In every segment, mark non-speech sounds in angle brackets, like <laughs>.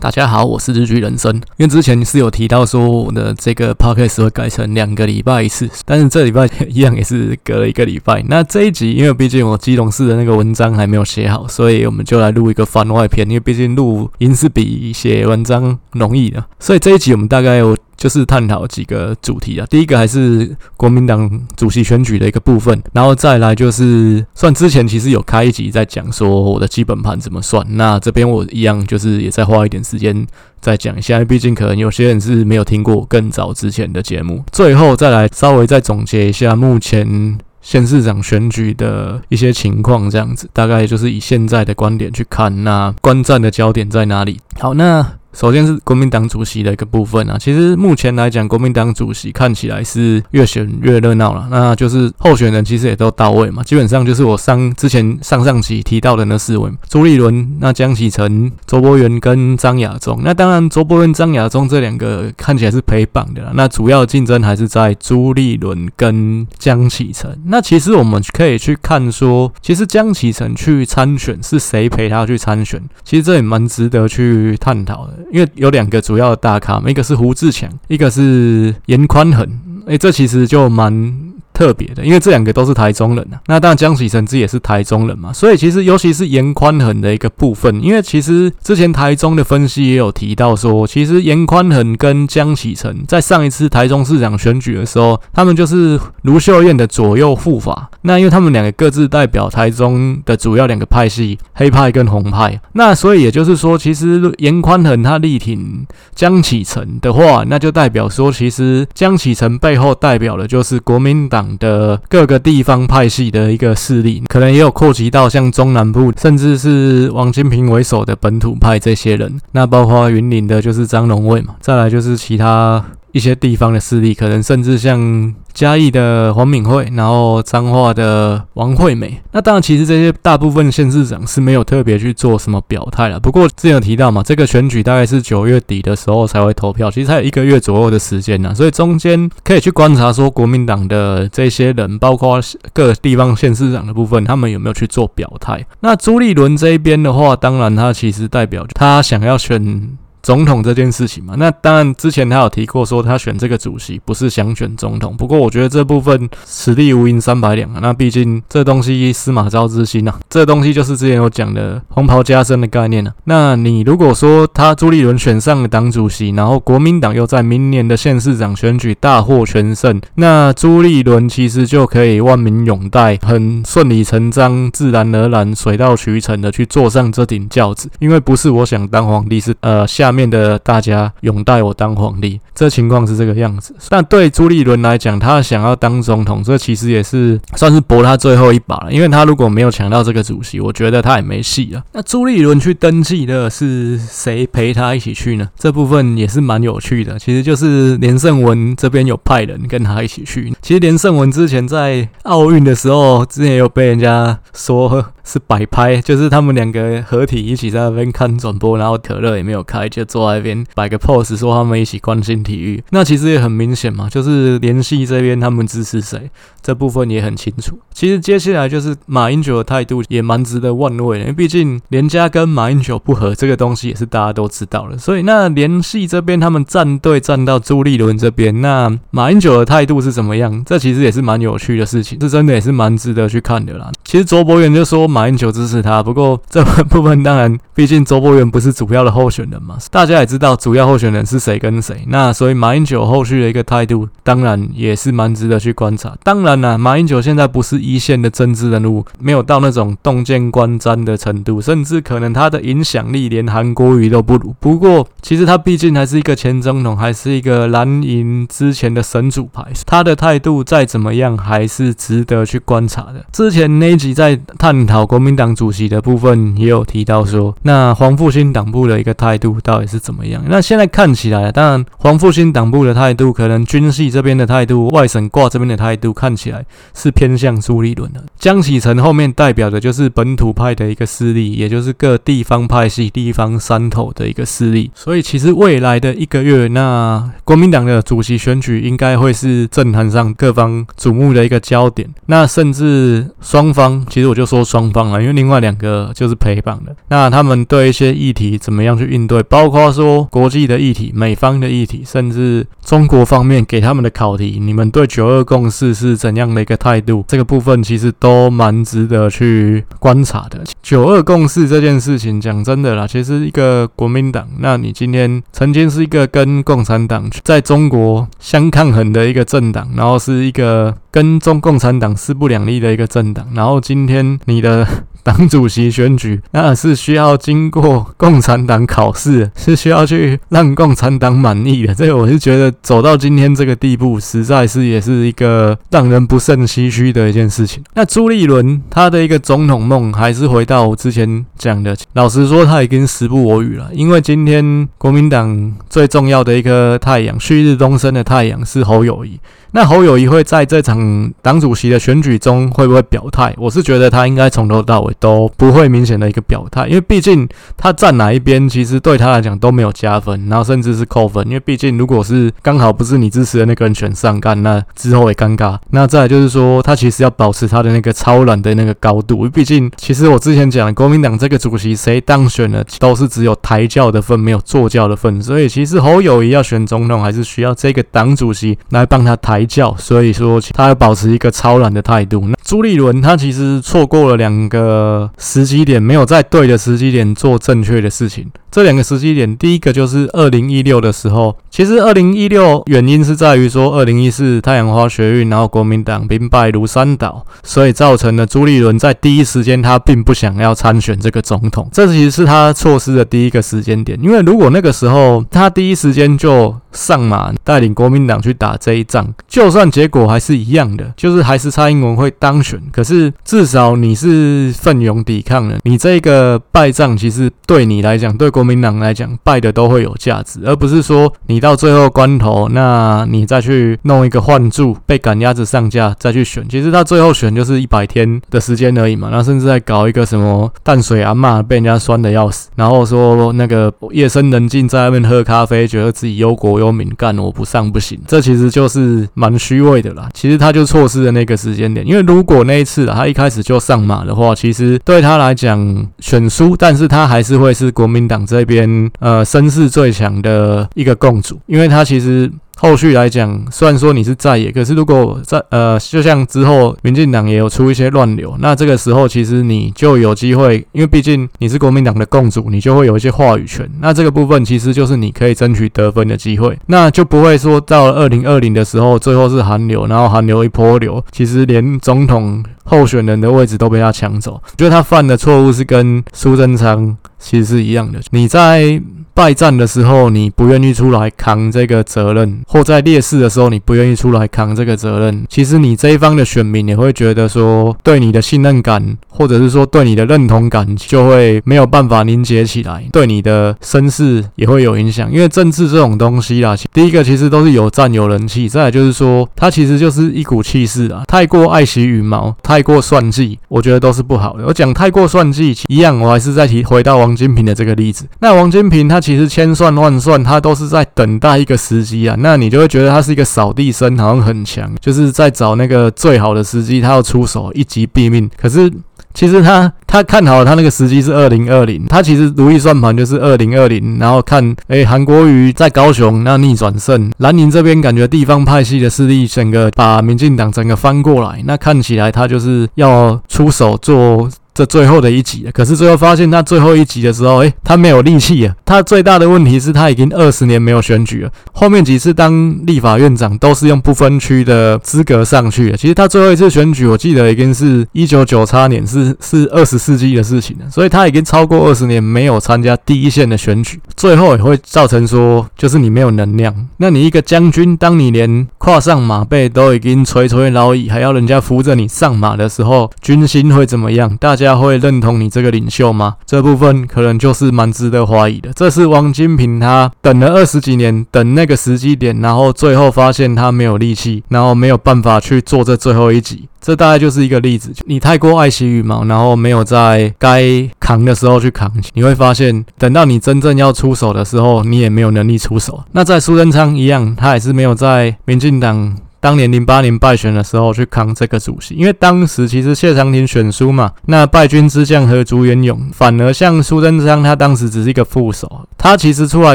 大家好，我是日剧人生。因为之前是有提到说我的这个 podcast 会改成两个礼拜一次，但是这礼拜一样也是隔了一个礼拜。那这一集，因为毕竟我基隆市的那个文章还没有写好，所以我们就来录一个番外篇。因为毕竟录音是比写文章容易的，所以这一集我们大概有。就是探讨几个主题啊，第一个还是国民党主席选举的一个部分，然后再来就是算之前其实有开一集在讲说我的基本盘怎么算，那这边我一样就是也再花一点时间再讲一下，毕竟可能有些人是没有听过更早之前的节目，最后再来稍微再总结一下目前县市长选举的一些情况，这样子大概就是以现在的观点去看，那观战的焦点在哪里？好，那。首先是国民党主席的一个部分啊，其实目前来讲，国民党主席看起来是越选越热闹了。那就是候选人其实也都到位嘛，基本上就是我上之前上上期提到的那四位，朱立伦、那江启臣、周伯源跟张亚中。那当然，周伯源、张亚中这两个看起来是陪绑的啦。那主要竞争还是在朱立伦跟江启臣。那其实我们可以去看说，其实江启臣去参选是谁陪他去参选？其实这也蛮值得去探讨的。因为有两个主要的大咖，一个是胡志强，一个是严宽恒，诶，这其实就蛮。特别的，因为这两个都是台中人啊。那当然江启臣自己也是台中人嘛，所以其实尤其是严宽恒的一个部分，因为其实之前台中的分析也有提到说，其实严宽恒跟江启臣在上一次台中市长选举的时候，他们就是卢秀燕的左右护法。那因为他们两个各自代表台中的主要两个派系，黑派跟红派。那所以也就是说，其实严宽恒他力挺江启臣的话，那就代表说，其实江启臣背后代表的就是国民党。的各个地方派系的一个势力，可能也有扩及到像中南部，甚至是王金平为首的本土派这些人。那包括云林的，就是张龙卫嘛，再来就是其他。一些地方的势力，可能甚至像嘉义的黄敏惠，然后彰化的王惠美。那当然，其实这些大部分县市长是没有特别去做什么表态了。不过之前有提到嘛，这个选举大概是九月底的时候才会投票，其实还有一个月左右的时间呢。所以中间可以去观察说，国民党的这些人，包括各地方县市长的部分，他们有没有去做表态。那朱立伦这一边的话，当然他其实代表他想要选。总统这件事情嘛，那当然之前他有提过说他选这个主席不是想选总统，不过我觉得这部分此地无银三百两啊。那毕竟这东西司马昭之心呐，这东西就是之前有讲的红袍加身的概念啊。那你如果说他朱立伦选上了党主席，然后国民党又在明年的县市长选举大获全胜，那朱立伦其实就可以万民拥戴，很顺理成章、自然而然、水到渠成的去坐上这顶轿子，因为不是我想当皇帝，是呃下面。面的大家拥戴我当皇帝，这情况是这个样子。但对朱立伦来讲，他想要当总统，这其实也是算是搏他最后一把了。因为他如果没有抢到这个主席，我觉得他也没戏了。那朱立伦去登记的是谁陪他一起去呢？这部分也是蛮有趣的。其实就是连胜文这边有派人跟他一起去。其实连胜文之前在奥运的时候，之前也有被人家说是摆拍，就是他们两个合体一起在那边看转播，然后可乐也没有开，就。坐在那边摆个 pose，说他们一起关心体育，那其实也很明显嘛，就是联系这边他们支持谁，这部分也很清楚。其实接下来就是马英九的态度也蛮值得玩味的，因为毕竟连家跟马英九不合，这个东西也是大家都知道的。所以那联系这边他们站队站到朱立伦这边，那马英九的态度是怎么样？这其实也是蛮有趣的事情，这真的也是蛮值得去看的啦。其实卓博源就说马马英九支持他，不过这部分当然，毕竟周博源不是主要的候选人嘛。大家也知道主要候选人是谁跟谁，那所以马英九后续的一个态度，当然也是蛮值得去观察。当然啦，马英九现在不是一线的政治人物，没有到那种洞见观瞻的程度，甚至可能他的影响力连韩国瑜都不如。不过，其实他毕竟还是一个前总统，还是一个蓝营之前的神主牌，他的态度再怎么样，还是值得去观察的。之前那一集在探讨国民党主席的部分，也有提到说，那黄复兴党部的一个态度到底是怎么样？那现在看起来，当然黄复兴党部的态度，可能军系这边的态度，外省挂这边的态度，看起来是偏向朱立伦的。江启臣后面代表的就是本土派的一个势力，也就是各地方派系、地方山头的一个势力。所以其实未来的一个月，那国民党的主席选举应该会是政坛上各方瞩目的一个焦点。那甚至双方，其实我就说双方。棒了，因为另外两个就是陪榜的。那他们对一些议题怎么样去应对，包括说国际的议题、美方的议题，甚至中国方面给他们的考题，你们对九二共识是怎样的一个态度？这个部分其实都蛮值得去观察的。九二共识这件事情，讲真的啦，其实一个国民党，那你今天曾经是一个跟共产党在中国相抗衡的一个政党，然后是一个跟中共产党势不两立的一个政党，然后今天你的。党主席选举，那是需要经过共产党考试，是需要去让共产党满意的。这个我是觉得走到今天这个地步，实在是也是一个让人不胜唏嘘的一件事情。那朱立伦他的一个总统梦，还是回到我之前讲的，老实说他已经时不我与了。因为今天国民党最重要的一颗太阳，旭日东升的太阳是侯友谊。那侯友谊会在这场党主席的选举中会不会表态？我是觉得他应该从头到尾都不会明显的一个表态，因为毕竟他站哪一边，其实对他来讲都没有加分，然后甚至是扣分。因为毕竟如果是刚好不是你支持的那个人选上干，那之后也尴尬。那再就是说，他其实要保持他的那个超然的那个高度。毕竟，其实我之前讲国民党这个主席谁当选了，都是只有抬轿的份，没有坐轿的份。所以，其实侯友谊要选总统，还是需要这个党主席来帮他抬。抬轿，所以说他要保持一个超然的态度。那朱立伦他其实错过了两个呃时机点，没有在对的时机点做正确的事情。这两个时机点，第一个就是二零一六的时候，其实二零一六原因是在于说二零一四太阳花学运，然后国民党兵败如山倒，所以造成了朱立伦在第一时间他并不想要参选这个总统。这其实是他错失的第一个时间点，因为如果那个时候他第一时间就上马带领国民党去打这一仗，就算结果还是一样的，就是还是蔡英文会当选，可是至少你是奋勇抵抗了，你这个败仗其实对你来讲，对国民党来讲，败的都会有价值，而不是说你到最后关头，那你再去弄一个换柱，被赶鸭子上架再去选，其实他最后选就是一百天的时间而已嘛，然后甚至在搞一个什么淡水阿嬷被人家酸的要死，然后说那个夜深人静在外面喝咖啡，觉得自己忧国忧民，干我不上不行，这其实就是蛮虚伪的啦。其实他就错失了那个时间点，因为如果那一次他一开始就上马的话，其实对他来讲选输，但是他还是会是国民党这边呃声势最强的一个共主，因为他其实。后续来讲，虽然说你是在野，可是如果在呃，就像之后民进党也有出一些乱流，那这个时候其实你就有机会，因为毕竟你是国民党的共主，你就会有一些话语权。那这个部分其实就是你可以争取得分的机会，那就不会说到了二零二零的时候，最后是韩流，然后韩流一波流，其实连总统候选人的位置都被他抢走。我觉得他犯的错误是跟苏贞昌其实是一样的，你在。败战的时候，你不愿意出来扛这个责任；或在劣势的时候，你不愿意出来扛这个责任。其实你这一方的选民也会觉得说，对你的信任感，或者是说对你的认同感，就会没有办法凝结起来，对你的声势也会有影响。因为政治这种东西啦，第一个其实都是有赞有人气，再来就是说，它其实就是一股气势啊。太过爱惜羽毛，太过算计，我觉得都是不好的。我讲太过算计一样，我还是再提回到王金平的这个例子。那王金平他。其实千算万算，他都是在等待一个时机啊。那你就会觉得他是一个扫地僧，好像很强，就是在找那个最好的时机，他要出手一击毙命。可是其实他他看好，他那个时机是二零二零。他其实如意算盘就是二零二零，然后看哎韩国瑜在高雄那逆转胜，蓝营这边感觉地方派系的势力整个把民进党整个翻过来，那看起来他就是要出手做。这最后的一集，可是最后发现他最后一集的时候，诶，他没有力气啊。他最大的问题是他已经二十年没有选举了，后面几次当立法院长都是用不分区的资格上去的。其实他最后一次选举，我记得已经是一九九八年，是是二十世纪的事情了。所以他已经超过二十年没有参加第一线的选举，最后也会造成说，就是你没有能量。那你一个将军，当你连跨上马背都已经垂垂老矣，还要人家扶着你上马的时候，军心会怎么样？大家。会认同你这个领袖吗？这部分可能就是蛮值得怀疑的。这是王金平他等了二十几年，等那个时机点，然后最后发现他没有力气，然后没有办法去做这最后一集。这大概就是一个例子。你太过爱惜羽毛，然后没有在该扛的时候去扛，你会发现等到你真正要出手的时候，你也没有能力出手。那在苏贞昌一样，他也是没有在民进党。当年零八年败选的时候去扛这个主席，因为当时其实谢长廷选书嘛，那败军之将何竹元勇，反而像苏贞昌他当时只是一个副手，他其实出来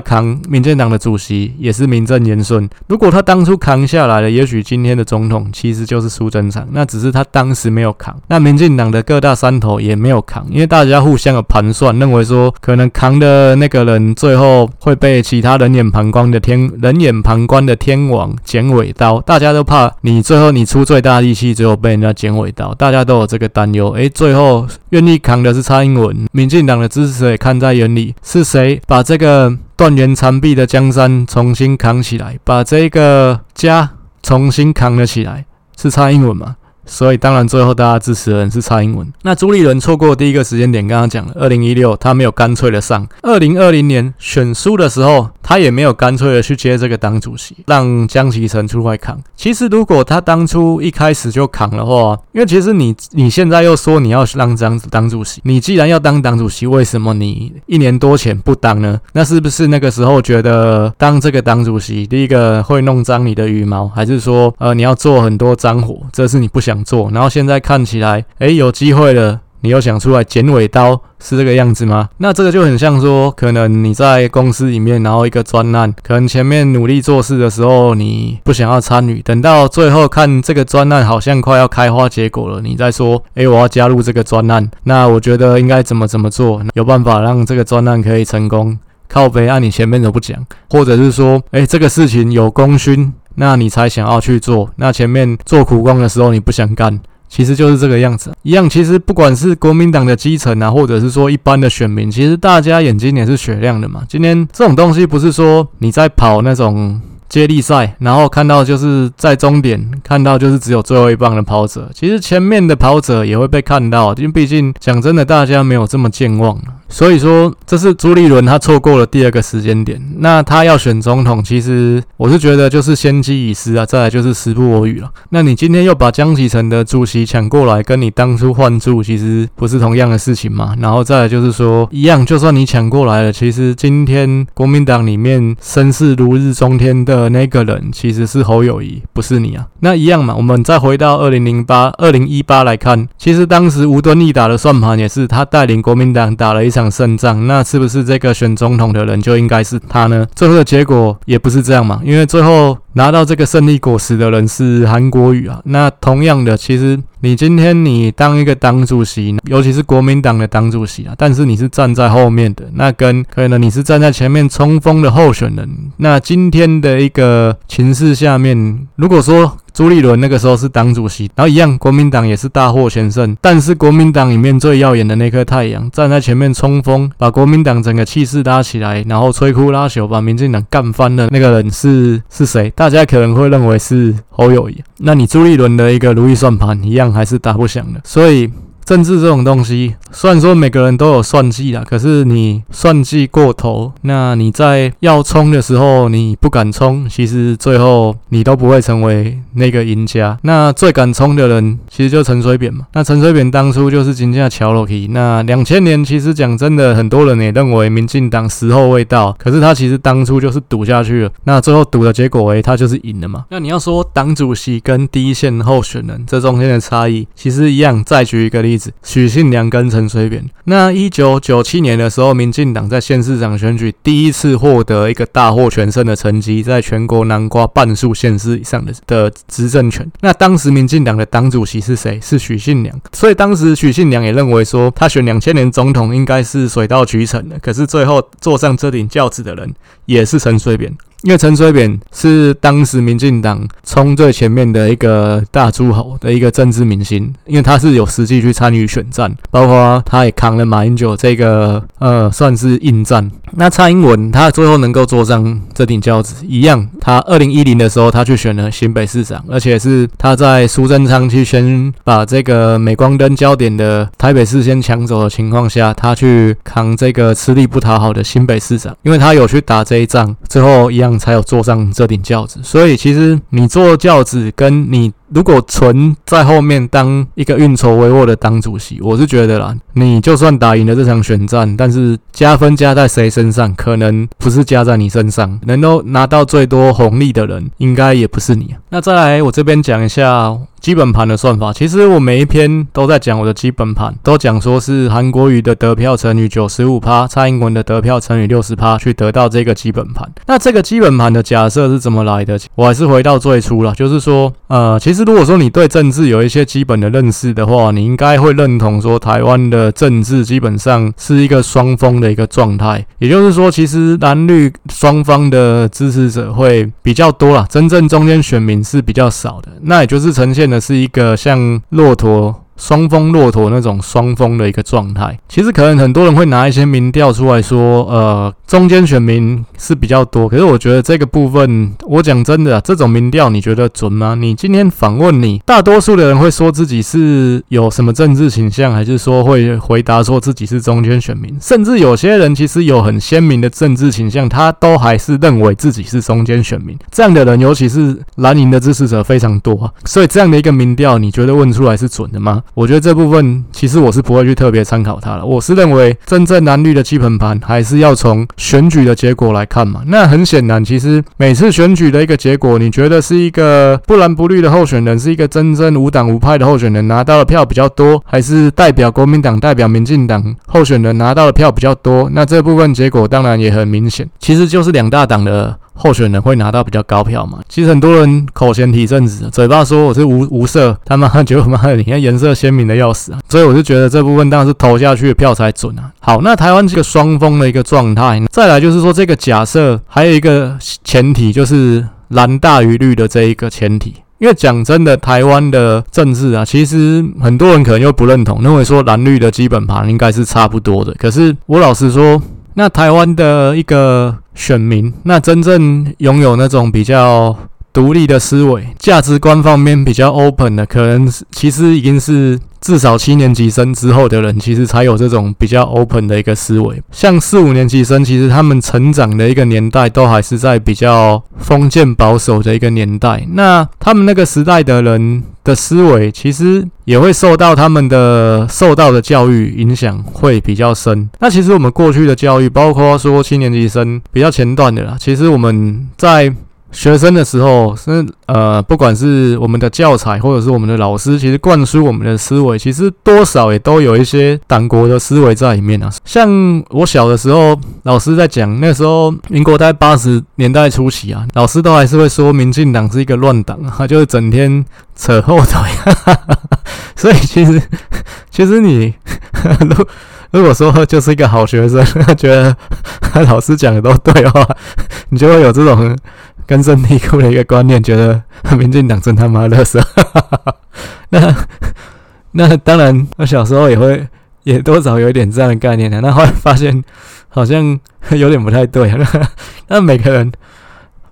扛民进党的主席也是名正言顺。如果他当初扛下来了，也许今天的总统其实就是苏贞昌，那只是他当时没有扛，那民进党的各大山头也没有扛，因为大家互相有盘算，认为说可能扛的那个人最后会被其他人眼旁观的天人眼旁观的天王剪尾刀，大家都怕你最后你出最大力气，最后被人家剪尾刀，大家都有这个担忧。诶，最后愿意扛的是蔡英文，民进党的支持者也看在眼里，是谁把这这个断垣残壁的江山重新扛起来，把这个家重新扛了起来，是蔡英文吗？所以当然最后大家支持的人是蔡英文。那朱立伦错过第一个时间点，刚刚讲了，二零一六他没有干脆的上，二零二零年选书的时候，他也没有干脆的去接这个党主席，让江启臣出来扛。其实如果他当初一开始就扛的话，因为其实你你现在又说你要让张当主席，你既然要当党主席，为什么你一年多前不当呢？那是不是那个时候觉得当这个党主席，第一个会弄脏你的羽毛，还是说呃你要做很多脏活，这是你不想？想做，然后现在看起来，哎，有机会了，你又想出来剪尾刀，是这个样子吗？那这个就很像说，可能你在公司里面，然后一个专案，可能前面努力做事的时候，你不想要参与，等到最后看这个专案好像快要开花结果了，你再说，哎，我要加入这个专案，那我觉得应该怎么怎么做，有办法让这个专案可以成功？靠北，按你前面都不讲，或者是说，哎，这个事情有功勋。那你才想要去做，那前面做苦工的时候你不想干，其实就是这个样子一样。其实不管是国民党的基层啊，或者是说一般的选民，其实大家眼睛也是雪亮的嘛。今天这种东西不是说你在跑那种接力赛，然后看到就是在终点看到就是只有最后一棒的跑者，其实前面的跑者也会被看到，因为毕竟讲真的，大家没有这么健忘。所以说，这是朱立伦他错过了第二个时间点。那他要选总统，其实我是觉得就是先机已失啊，再来就是时不我与了。那你今天又把江启臣的主席抢过来，跟你当初换住其实不是同样的事情嘛？然后再来就是说，一样，就算你抢过来了，其实今天国民党里面声势如日中天的那个人，其实是侯友谊，不是你啊。那一样嘛，我们再回到二零零八、二零一八来看，其实当时吴敦义打的算盘也是他带领国民党打了一场。胜仗，那是不是这个选总统的人就应该是他呢？最后的结果也不是这样嘛，因为最后拿到这个胜利果实的人是韩国瑜啊。那同样的，其实你今天你当一个党主席，尤其是国民党的党主席啊，但是你是站在后面的，那跟可能你是站在前面冲锋的候选人。那今天的一个情势下面，如果说。朱立伦那个时候是党主席，然后一样，国民党也是大获全胜。但是国民党里面最耀眼的那颗太阳，站在前面冲锋，把国民党整个气势拉起来，然后摧枯拉朽，把民进党干翻的那个人是是谁？大家可能会认为是侯友谊。那你朱立伦的一个如意算盘，一样还是打不响的。所以。政治这种东西，虽然说每个人都有算计啦，可是你算计过头，那你在要冲的时候你不敢冲，其实最后你都不会成为那个赢家。那最敢冲的人，其实就陈水扁嘛。那陈水扁当初就是金价桥楼梯。那两千年其实讲真的，很多人也认为民进党时候未到，可是他其实当初就是赌下去了。那最后赌的结果，诶，他就是赢了嘛。那你要说党主席跟第一线候选人这中间的差异，其实一样。再举一个例。例子，许信良跟陈水扁。那一九九七年的时候，民进党在县市长选举第一次获得一个大获全胜的成绩，在全国南瓜半数县市以上的的执政权。那当时民进党的党主席是谁？是许信良。所以当时许信良也认为说，他选两千年总统应该是水到渠成的。可是最后坐上这顶轿子的人，也是陈水扁。因为陈水扁是当时民进党冲最前面的一个大诸侯的一个政治明星，因为他是有实际去参与选战，包括他也扛了马英九这个呃算是硬战。那蔡英文他最后能够坐上这顶轿子，一样，他二零一零的时候他去选了新北市长，而且是他在苏贞昌去先把这个镁光灯焦点的台北市先抢走的情况下，他去扛这个吃力不讨好的新北市长，因为他有去打这一仗，最后一样。才有坐上这顶轿子，所以其实你坐轿子跟你如果纯在后面当一个运筹帷幄的党主席，我是觉得啦，你就算打赢了这场选战，但是加分加在谁身上，可能不是加在你身上，能够拿到最多红利的人，应该也不是你。那再来，我这边讲一下。基本盘的算法，其实我每一篇都在讲我的基本盘，都讲说是韩国瑜的得票乘以九十五趴，蔡英文的得票乘以六十趴，去得到这个基本盘。那这个基本盘的假设是怎么来的？我还是回到最初了，就是说，呃，其实如果说你对政治有一些基本的认识的话，你应该会认同说，台湾的政治基本上是一个双峰的一个状态，也就是说，其实蓝绿双方的支持者会比较多啦，真正中间选民是比较少的，那也就是呈现。的是一个像骆驼。双峰骆驼那种双峰的一个状态，其实可能很多人会拿一些民调出来说，呃，中间选民是比较多。可是我觉得这个部分，我讲真的，这种民调你觉得准吗？你今天访问你，大多数的人会说自己是有什么政治倾向，还是说会回答说自己是中间选民？甚至有些人其实有很鲜明的政治倾向，他都还是认为自己是中间选民。这样的人，尤其是蓝营的支持者非常多。所以这样的一个民调，你觉得问出来是准的吗？我觉得这部分其实我是不会去特别参考它了。我是认为真正蓝绿的基本盘还是要从选举的结果来看嘛。那很显然，其实每次选举的一个结果，你觉得是一个不蓝不绿的候选人，是一个真正无党无派的候选人拿到的票比较多，还是代表国民党、代表民进党候选人拿到的票比较多？那这部分结果当然也很明显，其实就是两大党的。候选人会拿到比较高票嘛？其实很多人口嫌体正直，嘴巴说我是无无色，他妈觉得妈的，你看颜色鲜明的要死啊！所以我就觉得这部分当然是投下去的票才准啊。好，那台湾这个双峰的一个状态，再来就是说这个假设还有一个前提，就是蓝大于绿的这一个前提。因为讲真的，台湾的政治啊，其实很多人可能又不认同，认为说蓝绿的基本盘应该是差不多的。可是我老实说。那台湾的一个选民，那真正拥有那种比较独立的思维、价值观方面比较 open 的，可能其实已经是至少七年级生之后的人，其实才有这种比较 open 的一个思维。像四五年级生，其实他们成长的一个年代，都还是在比较封建保守的一个年代。那他们那个时代的人的思维，其实也会受到他们的受到的教育影响，会比较深。那其实我们过去的教育，包括说七年级生比较前段的啦，其实我们在。学生的时候是呃，不管是我们的教材或者是我们的老师，其实灌输我们的思维，其实多少也都有一些党国的思维在里面啊。像我小的时候，老师在讲那时候，民国在八十年代初期啊，老师都还是会说民进党是一个乱党啊，就是整天扯后腿。<laughs> 所以其实，其实你 <laughs> 如如果说就是一个好学生，觉得老师讲的都对的话，你就会有这种。根深蒂固的一个观念，觉得民进党真他妈垃圾。<laughs> 那那当然，我小时候也会也多少有一点这样的概念的。那后来发现好像有点不太对。<laughs> 那每个人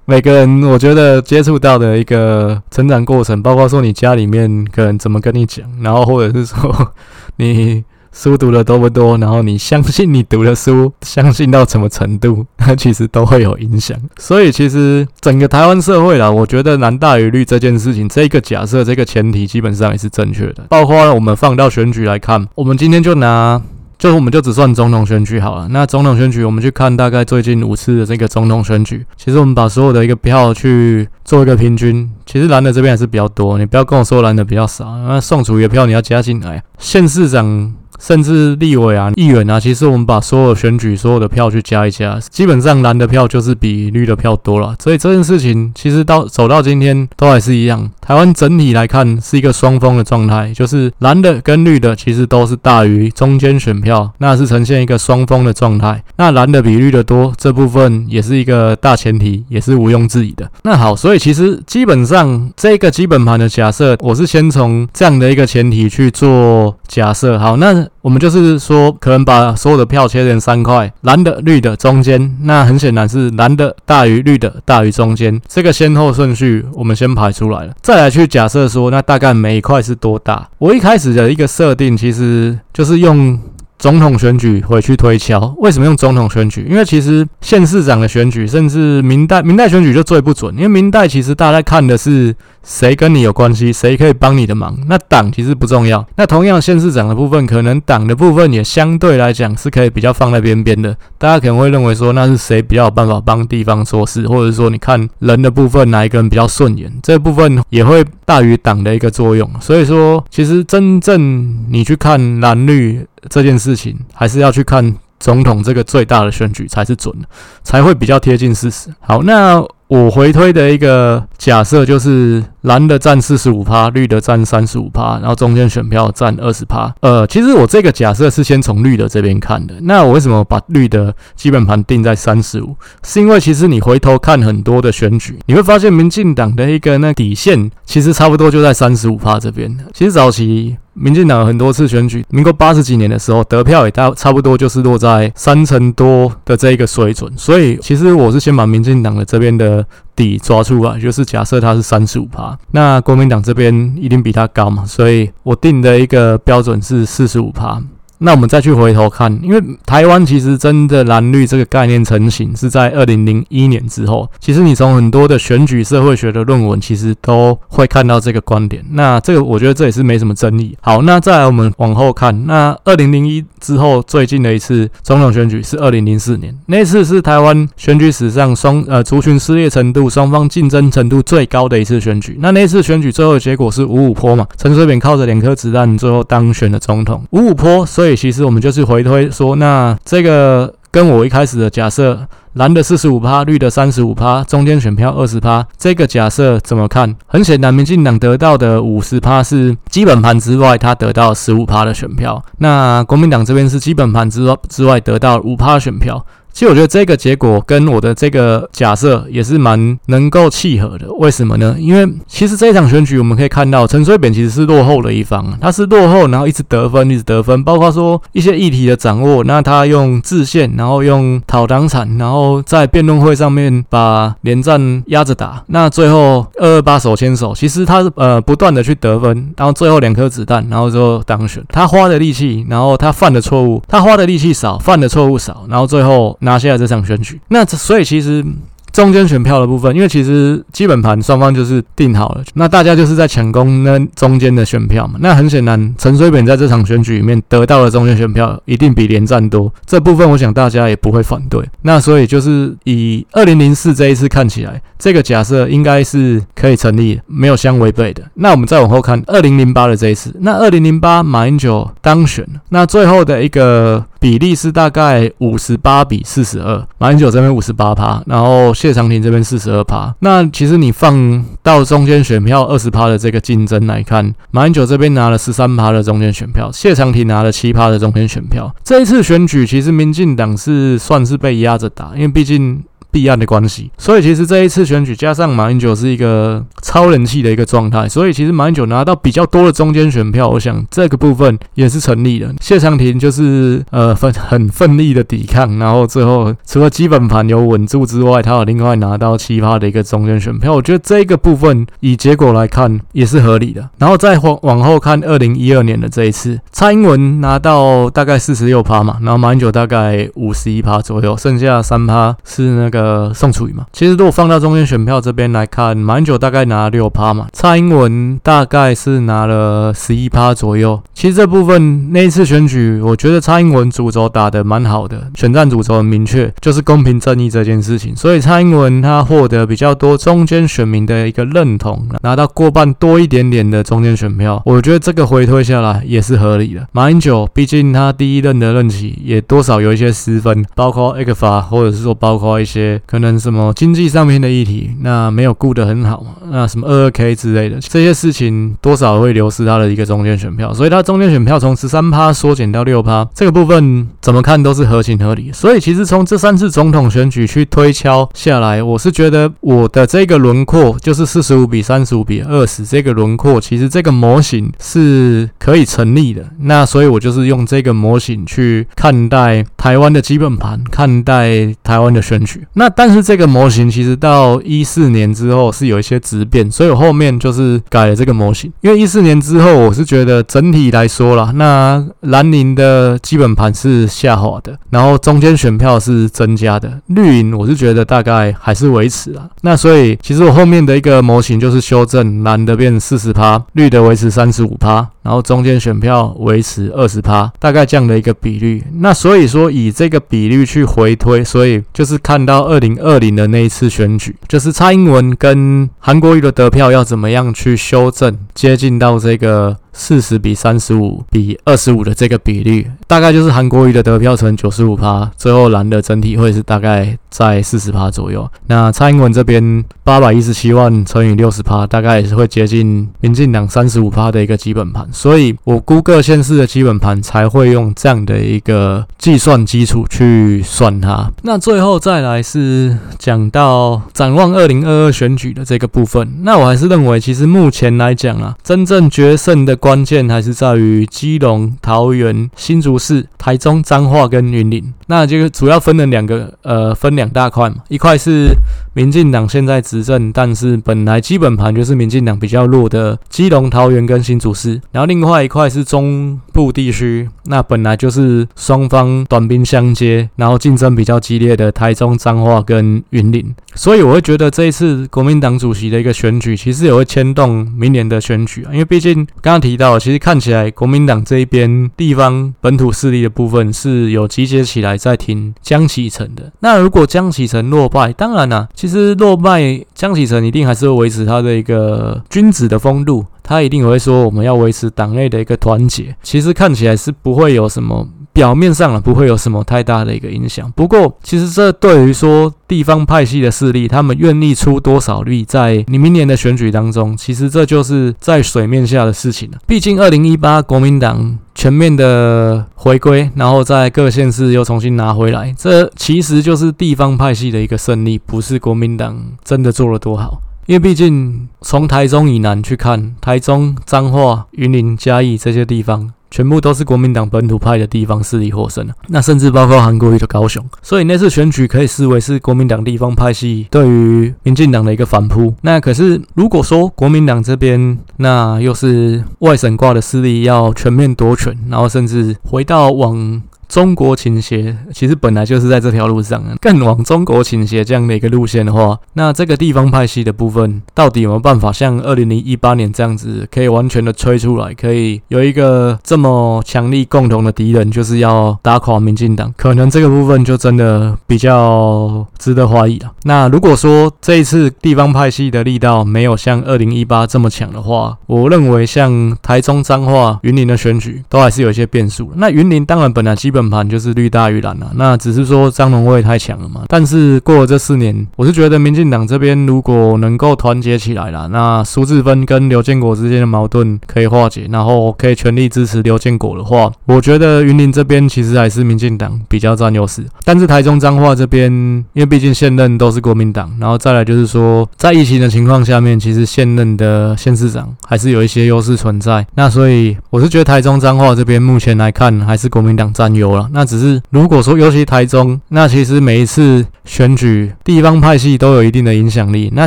每个人，我觉得接触到的一个成长过程，包括说你家里面可能怎么跟你讲，然后或者是说你。书读的多不多？然后你相信你读的书，相信到什么程度，那 <laughs> 其实都会有影响。所以其实整个台湾社会啦，我觉得蓝大于绿这件事情，这个假设、这个前提基本上也是正确的。包括我们放到选举来看，我们今天就拿，就我们就只算总统选举好了。那总统选举，我们去看大概最近五次的这个总统选举，其实我们把所有的一个票去做一个平均，其实蓝的这边还是比较多。你不要跟我说蓝的比较少，那宋楚瑜的票你要加进来，县市长。甚至立委啊、议员啊，其实我们把所有选举所有的票去加一加，基本上蓝的票就是比绿的票多了。所以这件事情其实到走到今天都还是一样。台湾整体来看是一个双峰的状态，就是蓝的跟绿的其实都是大于中间选票，那是呈现一个双峰的状态。那蓝的比绿的多，这部分也是一个大前提，也是毋庸置疑的。那好，所以其实基本上这个基本盘的假设，我是先从这样的一个前提去做假设。好，那。我们就是说，可能把所有的票切成三块，蓝的、绿的、中间。那很显然是蓝的大于绿的大于中间，这个先后顺序我们先排出来了，再来去假设说，那大概每一块是多大？我一开始的一个设定其实就是用。总统选举回去推敲，为什么用总统选举？因为其实县市长的选举，甚至明代明代选举就最不准，因为明代其实大家看的是谁跟你有关系，谁可以帮你的忙。那党其实不重要。那同样县市长的部分，可能党的部分也相对来讲是可以比较放在边边的。大家可能会认为说，那是谁比较有办法帮地方做事，或者说你看人的部分哪一个人比较顺眼，这部分也会大于党的一个作用。所以说，其实真正你去看蓝绿这件事情，还是要去看。总统这个最大的选举才是准的，才会比较贴近事实。好，那我回推的一个假设就是。蓝的占四十五趴，绿的占三十五趴，然后中间选票占二十趴。呃，其实我这个假设是先从绿的这边看的。那我为什么把绿的基本盘定在三十五？是因为其实你回头看很多的选举，你会发现民进党的一个那底线其实差不多就在三十五趴这边。其实早期民进党很多次选举，民国八十几年的时候得票也大差不多就是落在三成多的这一个水准。所以其实我是先把民进党的这边的底抓出来，就是假设它是三十五趴。那国民党这边一定比它高嘛，所以我定的一个标准是四十五趴。那我们再去回头看，因为台湾其实真的蓝绿这个概念成型是在二零零一年之后。其实你从很多的选举社会学的论文，其实都会看到这个观点。那这个我觉得这也是没什么争议。好，那再来我们往后看，那二零零一之后最近的一次总统选举是二零零四年，那次是台湾选举史上双呃族群撕裂程度、双方竞争程度最高的一次选举。那那次选举最后的结果是五五坡嘛，陈水扁靠着两颗子弹最后当选了总统。五五坡，所以。所以其实我们就是回推说，那这个跟我一开始的假设，蓝的四十五趴，绿的三十五趴，中间选票二十趴，这个假设怎么看？很显然，民进党得到的五十趴是基本盘之外，他得到十五趴的选票。那国民党这边是基本盘之之外得到五趴选票。其实我觉得这个结果跟我的这个假设也是蛮能够契合的。为什么呢？因为其实这一场选举我们可以看到，陈水扁其实是落后的一方，他是落后，然后一直得分，一直得分，包括说一些议题的掌握，那他用制宪，然后用讨党产，然后在辩论会上面把连战压着打，那最后二二八手牵手，其实他是呃不断的去得分，然后最后两颗子弹，然后就当选。他花的力气，然后他犯的错误，他花的力气少，犯的错误少，然后最后。拿下这场选举，那所以其实。中间选票的部分，因为其实基本盘双方就是定好了，那大家就是在抢攻那中间的选票嘛。那很显然，陈水扁在这场选举里面得到的中间选票一定比连战多，这部分我想大家也不会反对。那所以就是以二零零四这一次看起来，这个假设应该是可以成立，没有相违背的。那我们再往后看二零零八的这一次，那二零零八马英九当选，那最后的一个比例是大概五十八比四十二，马英九这边五十八趴，然后。谢长廷这边四十二趴，那其实你放到中间选票二十趴的这个竞争来看，马英九这边拿了十三趴的中间选票，谢长廷拿了七趴的中间选票。这一次选举其实民进党是算是被压着打，因为毕竟。弊案的关系，所以其实这一次选举加上马英九是一个超人气的一个状态，所以其实马英九拿到比较多的中间选票，我想这个部分也是成立的。谢长廷就是呃奋很奋力的抵抗，然后最后除了基本盘有稳住之外，他有另外拿到七趴的一个中间选票，我觉得这个部分以结果来看也是合理的。然后再往往后看二零一二年的这一次，蔡英文拿到大概四十六趴嘛，然后马英九大概五十一趴左右，剩下三趴是那个。呃，宋楚瑜嘛，其实如果放到中间选票这边来看，马英九大概拿六趴嘛，蔡英文大概是拿了十一趴左右。其实这部分那一次选举，我觉得蔡英文主轴打得蛮好的，选战主轴很明确，就是公平正义这件事情。所以蔡英文他获得比较多中间选民的一个认同，拿到过半多一点点的中间选票，我觉得这个回推下来也是合理的。马英九毕竟他第一任的任期也多少有一些失分，包括 ECFA 或者是说包括一些。可能什么经济上面的议题，那没有顾得很好？那什么二二 K 之类的这些事情，多少会流失他的一个中间选票，所以他中间选票从十三趴缩减到六趴，这个部分怎么看都是合情合理。所以其实从这三次总统选举去推敲下来，我是觉得我的这个轮廓就是四十五比三十五比二十这个轮廓，其实这个模型是可以成立的。那所以我就是用这个模型去看待台湾的基本盘，看待台湾的选举。那但是这个模型其实到一四年之后是有一些质变，所以我后面就是改了这个模型。因为一四年之后，我是觉得整体来说啦，那蓝营的基本盘是下滑的，然后中间选票是增加的，绿营我是觉得大概还是维持啦。那所以其实我后面的一个模型就是修正，蓝的变四十趴，绿的维持三十五趴，然后中间选票维持二十趴，大概这样的一个比率。那所以说以这个比率去回推，所以就是看到二零二零的那一次选举，就是蔡英文跟韩国瑜的得票要怎么样去修正，接近到这个。四十比三十五比二十五的这个比率，大概就是韩国瑜的得票成九十五趴，最后蓝的整体会是大概在四十趴左右。那蔡英文这边八百一十七万乘以六十趴，大概也是会接近民进党三十五趴的一个基本盘。所以我估各县市的基本盘才会用这样的一个计算基础去算它。那最后再来是讲到展望二零二二选举的这个部分，那我还是认为，其实目前来讲啊，真正决胜的。关键还是在于基隆、桃园、新竹市、台中、彰化跟云林，那这个主要分了两个，呃，分两大块嘛，一块是民进党现在执政，但是本来基本盘就是民进党比较弱的基隆、桃园跟新竹市，然后另外一块是中部地区，那本来就是双方短兵相接，然后竞争比较激烈的台中、彰化跟云林，所以我会觉得这一次国民党主席的一个选举，其实也会牵动明年的选举啊，因为毕竟刚刚提。到，其实看起来国民党这一边地方本土势力的部分是有集结起来在挺江启臣的。那如果江启臣落败，当然啦、其实落败江启臣一定还是会维持他的一个君子的风度，他一定会说我们要维持党内的一个团结。其实看起来是不会有什么。表面上了，不会有什么太大的一个影响。不过，其实这对于说地方派系的势力，他们愿意出多少力，在你明年的选举当中，其实这就是在水面下的事情了。毕竟，二零一八国民党全面的回归，然后在各县市又重新拿回来，这其实就是地方派系的一个胜利，不是国民党真的做了多好。因为毕竟从台中以南去看，台中、彰化、云林、嘉义这些地方。全部都是国民党本土派的地方势力获胜了，那甚至包括韩国瑜的高雄，所以那次选举可以视为是国民党地方派系对于民进党的一个反扑。那可是如果说国民党这边，那又是外省挂的势力要全面夺权，然后甚至回到往。中国倾斜其实本来就是在这条路上，更往中国倾斜这样的一个路线的话，那这个地方派系的部分到底有没有办法像二零一八年这样子，可以完全的吹出来，可以有一个这么强力共同的敌人，就是要打垮民进党？可能这个部分就真的比较值得怀疑了。那如果说这一次地方派系的力道没有像二零一八这么强的话，我认为像台中、彰化、云林的选举都还是有一些变数。那云林当然本来基本。本盘就是绿大于蓝了，那只是说张荣味太强了嘛。但是过了这四年，我是觉得民进党这边如果能够团结起来了，那苏治芬跟刘建国之间的矛盾可以化解，然后可以全力支持刘建国的话，我觉得云林这边其实还是民进党比较占优势。但是台中彰化这边，因为毕竟现任都是国民党，然后再来就是说，在疫情的情况下面，其实现任的县市长还是有一些优势存在。那所以我是觉得台中彰化这边目前来看，还是国民党占优。那只是如果说，尤其台中，那其实每一次选举，地方派系都有一定的影响力。那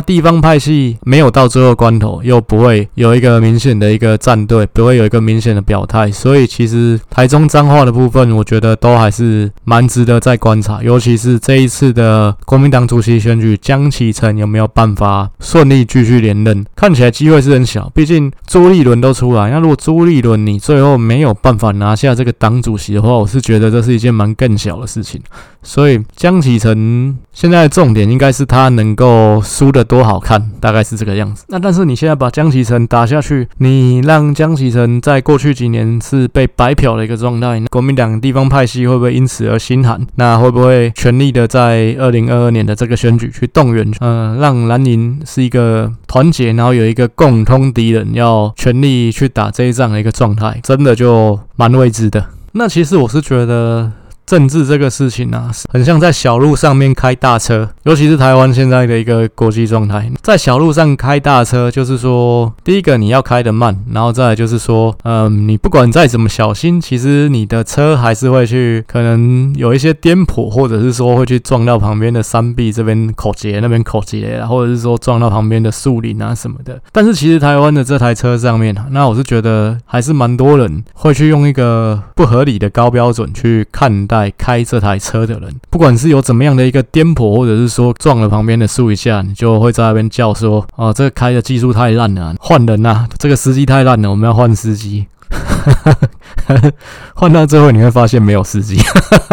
地方派系没有到最后关头，又不会有一个明显的一个站队，不会有一个明显的表态。所以其实台中彰化的部分，我觉得都还是蛮值得再观察。尤其是这一次的国民党主席选举，江启臣有没有办法顺利继续连任？看起来机会是很小，毕竟朱立伦都出来。那如果朱立伦你最后没有办法拿下这个党主席的话，我是觉。觉得这是一件蛮更小的事情，所以江启臣现在的重点应该是他能够输得多好看，大概是这个样子。那但是你现在把江启臣打下去，你让江启臣在过去几年是被白嫖的一个状态，国民党地方派系会不会因此而心寒？那会不会全力的在二零二二年的这个选举去动员，嗯、呃，让蓝营是一个团结，然后有一个共通敌人，要全力去打这一仗的一个状态，真的就蛮未知的。那其实我是觉得政治这个事情啊，很像在小路上面开大车，尤其是台湾现在的一个国际状态，在小路上开大车，就是说，第一个你要开得慢，然后再来就是说，嗯，你不管再怎么小心，其实你的车还是会去可能有一些颠簸，或者是说会去撞到旁边的山壁这边口结那边口结，或者是说撞到旁边的树林啊什么的。但是其实台湾的这台车上面，那我是觉得还是蛮多人会去用一个不合理的高标准去看待。在开这台车的人，不管是有怎么样的一个颠簸，或者是说撞了旁边的树一下，你就会在那边叫说：“哦，这个开的技术太烂了，换人呐！这个司机太烂了，我们要换司机。” <laughs> <laughs> 换到最后，你会发现没有司机。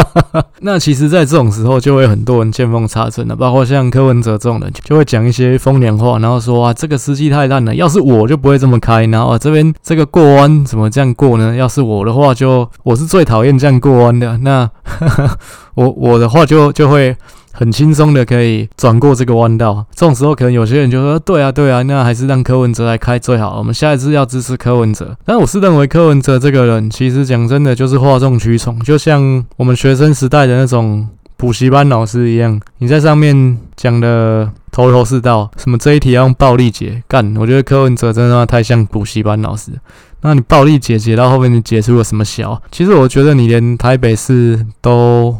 <laughs> 那其实，在这种时候，就会很多人见缝插针了，包括像柯文哲这种人，就会讲一些风凉话，然后说啊，这个司机太烂了，要是我就不会这么开。然后啊这边这个过弯怎么这样过呢？要是我的话就，就我是最讨厌这样过弯的。那 <laughs> 我我的话就就会。很轻松的可以转过这个弯道，这种时候可能有些人就说：“对啊，对啊，那还是让柯文哲来开最好。我们下一次要支持柯文哲。”但我是认为柯文哲这个人，其实讲真的就是哗众取宠，就像我们学生时代的那种补习班老师一样，你在上面讲的头头是道，什么这一题要用暴力解干，我觉得柯文哲真的太像补习班老师。那你暴力解解到后面，你解出了什么小？其实我觉得你连台北市都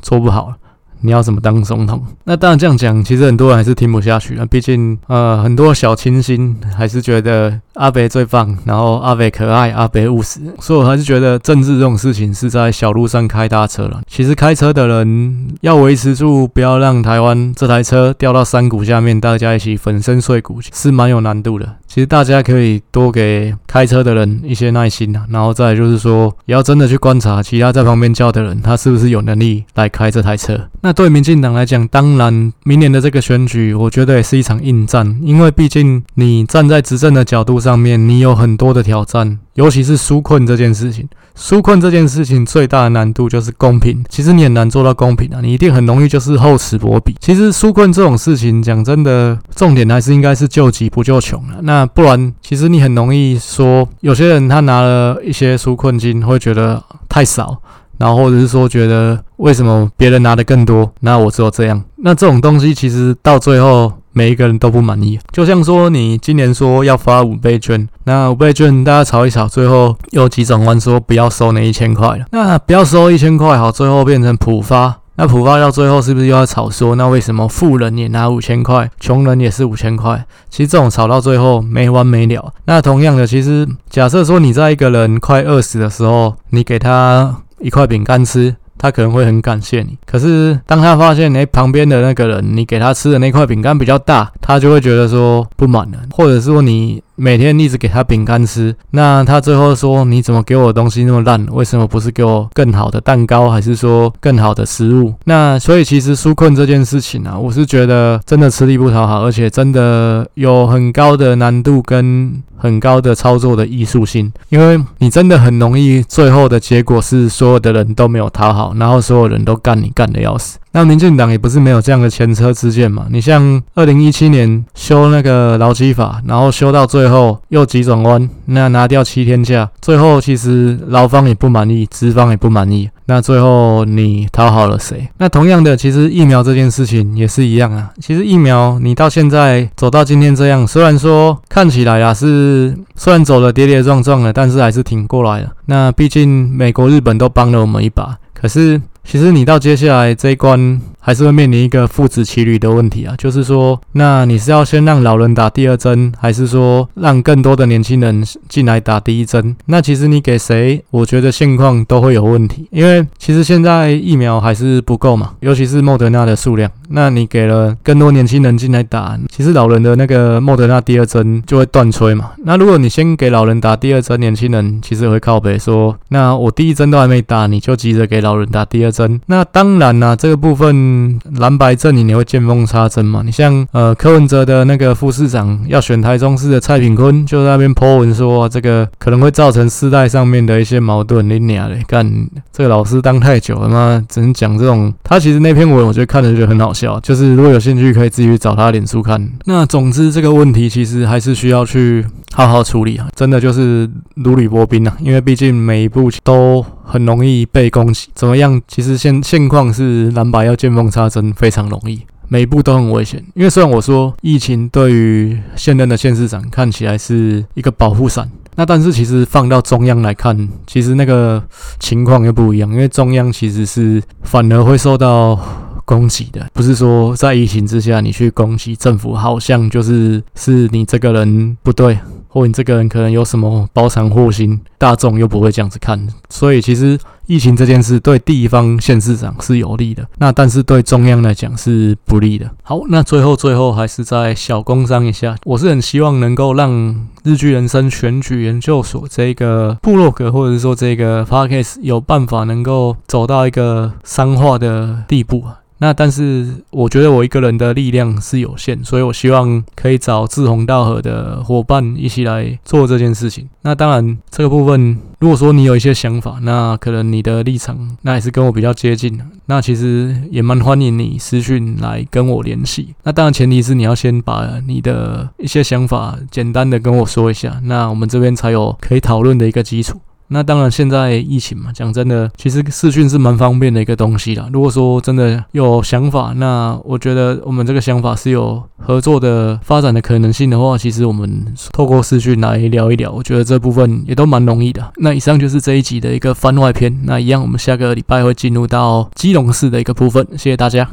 做不好。你要怎么当总统？那当然这样讲，其实很多人还是听不下去啊。毕竟，呃，很多小清新还是觉得阿北最棒，然后阿北可爱，阿北务实，所以我还是觉得政治这种事情是在小路上开大车了。其实开车的人要维持住，不要让台湾这台车掉到山谷下面，大家一起粉身碎骨，是蛮有难度的。其实大家可以多给开车的人一些耐心啊，然后再就是说，也要真的去观察其他在旁边叫的人，他是不是有能力来开这台车。那对民进党来讲，当然明年的这个选举，我觉得也是一场硬战，因为毕竟你站在执政的角度上面，你有很多的挑战，尤其是纾困这件事情。纾困这件事情最大的难度就是公平，其实你很难做到公平啊，你一定很容易就是厚此薄彼。其实纾困这种事情，讲真的，重点还是应该是救急不救穷啊。那不然，其实你很容易说，有些人他拿了一些纾困金，会觉得太少。然后或者是说觉得为什么别人拿的更多，那我只有这样，那这种东西其实到最后每一个人都不满意。就像说你今年说要发五倍券，那五倍券大家吵一吵，最后又急转弯说不要收那一千块了，那不要收一千块好，最后变成普发，那普发到最后是不是又要吵说那为什么富人也拿五千块，穷人也是五千块？其实这种吵到最后没完没了。那同样的，其实假设说你在一个人快饿死的时候，你给他。一块饼干吃，他可能会很感谢你。可是当他发现，哎，旁边的那个人，你给他吃的那块饼干比较大，他就会觉得说不满了，或者说你。每天一直给他饼干吃，那他最后说：“你怎么给我的东西那么烂？为什么不是给我更好的蛋糕，还是说更好的食物？”那所以其实纾困这件事情啊，我是觉得真的吃力不讨好，而且真的有很高的难度跟很高的操作的艺术性，因为你真的很容易最后的结果是所有的人都没有讨好，然后所有人都干你干的要死。那民进党也不是没有这样的前车之鉴嘛，你像二零一七年修那个劳基法，然后修到最后后又急转弯，那拿掉七天假，最后其实劳方也不满意，资方也不满意，那最后你讨好了谁？那同样的，其实疫苗这件事情也是一样啊。其实疫苗你到现在走到今天这样，虽然说看起来啊是虽然走了跌跌撞撞的，但是还是挺过来了。那毕竟美国、日本都帮了我们一把，可是。其实你到接下来这一关，还是会面临一个父子骑驴的问题啊，就是说，那你是要先让老人打第二针，还是说让更多的年轻人进来打第一针？那其实你给谁，我觉得现况都会有问题，因为其实现在疫苗还是不够嘛，尤其是莫德纳的数量。那你给了更多年轻人进来打，其实老人的那个莫德纳第二针就会断炊嘛。那如果你先给老人打第二针，年轻人其实会靠北说，那我第一针都还没打，你就急着给老人打第二针。那当然啦，这个部分。嗯，蓝白阵营你会见缝插针嘛？你像呃柯文哲的那个副市长要选台中市的蔡炳坤，就在那边 po 文说这个可能会造成世代上面的一些矛盾。你娘嘞，干这个老师当太久了嘛？只能讲这种。他其实那篇文我觉得看着就很好笑，就是如果有兴趣可以自己去找他脸书看。那总之这个问题其实还是需要去好好处理啊，真的就是如履薄冰啊，因为毕竟每一步都很容易被攻击。怎么样？其实现现况是蓝白要见缝插针非常容易。每一步都很危险，因为虽然我说疫情对于现任的县市长看起来是一个保护伞，那但是其实放到中央来看，其实那个情况又不一样，因为中央其实是反而会受到攻击的，不是说在疫情之下你去攻击政府，好像就是是你这个人不对。或你这个人可能有什么包藏祸心，大众又不会这样子看，所以其实疫情这件事对地方县市长是有利的，那但是对中央来讲是不利的。好，那最后最后还是再小工商一下，我是很希望能够让日剧人生选举研究所这个部落格，或者是说这个 podcast 有办法能够走到一个商化的地步啊。那但是我觉得我一个人的力量是有限，所以我希望可以找志同道合的伙伴一起来做这件事情。那当然这个部分，如果说你有一些想法，那可能你的立场那也是跟我比较接近的，那其实也蛮欢迎你私讯来跟我联系。那当然前提是你要先把你的一些想法简单的跟我说一下，那我们这边才有可以讨论的一个基础。那当然，现在疫情嘛，讲真的，其实视讯是蛮方便的一个东西啦。如果说真的有想法，那我觉得我们这个想法是有合作的发展的可能性的话，其实我们透过视讯来聊一聊，我觉得这部分也都蛮容易的。那以上就是这一集的一个番外篇。那一样，我们下个礼拜会进入到基隆市的一个部分。谢谢大家。